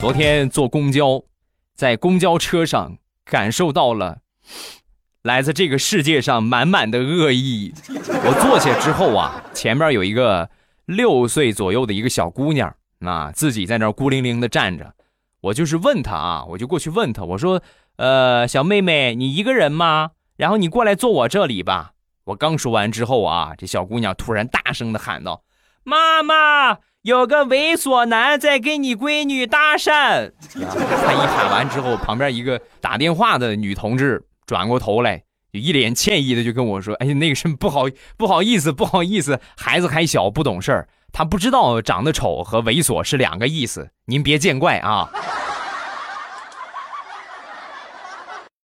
昨天坐公交，在公交车上感受到了 来自这个世界上满满的恶意。我坐下之后啊，前面有一个六岁左右的一个小姑娘啊，自己在那孤零零的站着。我就是问她啊，我就过去问她，我说：“呃，小妹妹，你一个人吗？然后你过来坐我这里吧。”我刚说完之后啊，这小姑娘突然大声的喊道：“妈妈！”有个猥琐男在跟你闺女搭讪，他一喊完之后，旁边一个打电话的女同志转过头来，就一脸歉意的就跟我说：“哎，那个什么不好不好意思不好意思，孩子还小不懂事儿，他不知道长得丑和猥琐是两个意思，您别见怪啊。”